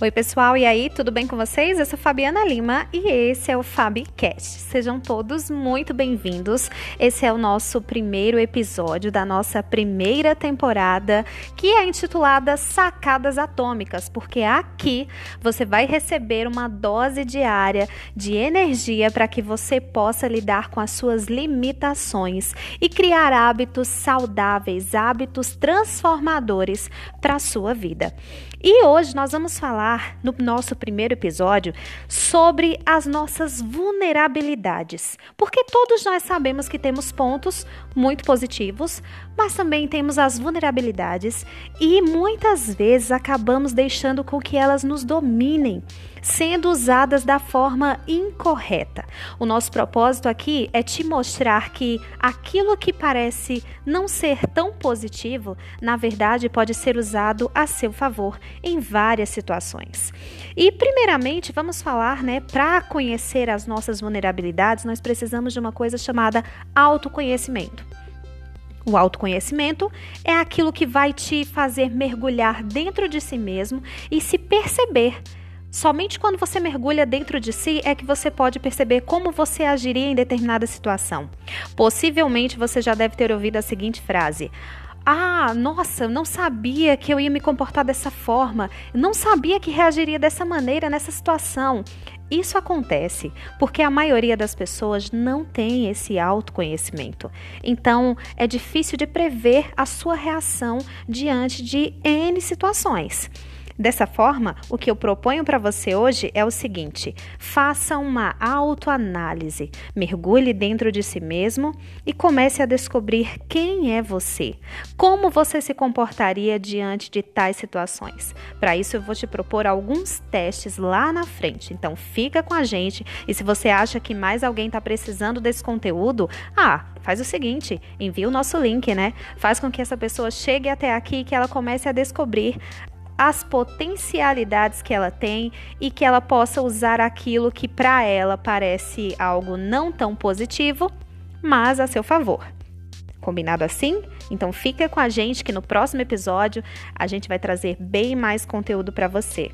Oi, pessoal, e aí, tudo bem com vocês? Eu sou Fabiana Lima e esse é o FabiCast. Sejam todos muito bem-vindos. Esse é o nosso primeiro episódio da nossa primeira temporada, que é intitulada Sacadas Atômicas, porque aqui você vai receber uma dose diária de energia para que você possa lidar com as suas limitações e criar hábitos saudáveis, hábitos transformadores para a sua vida. E hoje nós vamos falar no nosso primeiro episódio sobre as nossas vulnerabilidades. Porque todos nós sabemos que temos pontos muito positivos, mas também temos as vulnerabilidades e muitas vezes acabamos deixando com que elas nos dominem sendo usadas da forma incorreta. O nosso propósito aqui é te mostrar que aquilo que parece não ser tão positivo, na verdade pode ser usado a seu favor em várias situações. E primeiramente, vamos falar, né, para conhecer as nossas vulnerabilidades, nós precisamos de uma coisa chamada autoconhecimento. O autoconhecimento é aquilo que vai te fazer mergulhar dentro de si mesmo e se perceber Somente quando você mergulha dentro de si é que você pode perceber como você agiria em determinada situação. Possivelmente você já deve ter ouvido a seguinte frase: ah, nossa, eu não sabia que eu ia me comportar dessa forma, não sabia que reagiria dessa maneira nessa situação. Isso acontece porque a maioria das pessoas não tem esse autoconhecimento. Então, é difícil de prever a sua reação diante de N situações. Dessa forma, o que eu proponho para você hoje é o seguinte: faça uma autoanálise, mergulhe dentro de si mesmo e comece a descobrir quem é você, como você se comportaria diante de tais situações. Para isso, eu vou te propor alguns testes lá na frente. Então, fica com a gente e se você acha que mais alguém está precisando desse conteúdo, ah, faz o seguinte, envia o nosso link, né? Faz com que essa pessoa chegue até aqui e que ela comece a descobrir as potencialidades que ela tem e que ela possa usar aquilo que para ela parece algo não tão positivo, mas a seu favor. Combinado assim? Então fica com a gente que no próximo episódio a gente vai trazer bem mais conteúdo para você.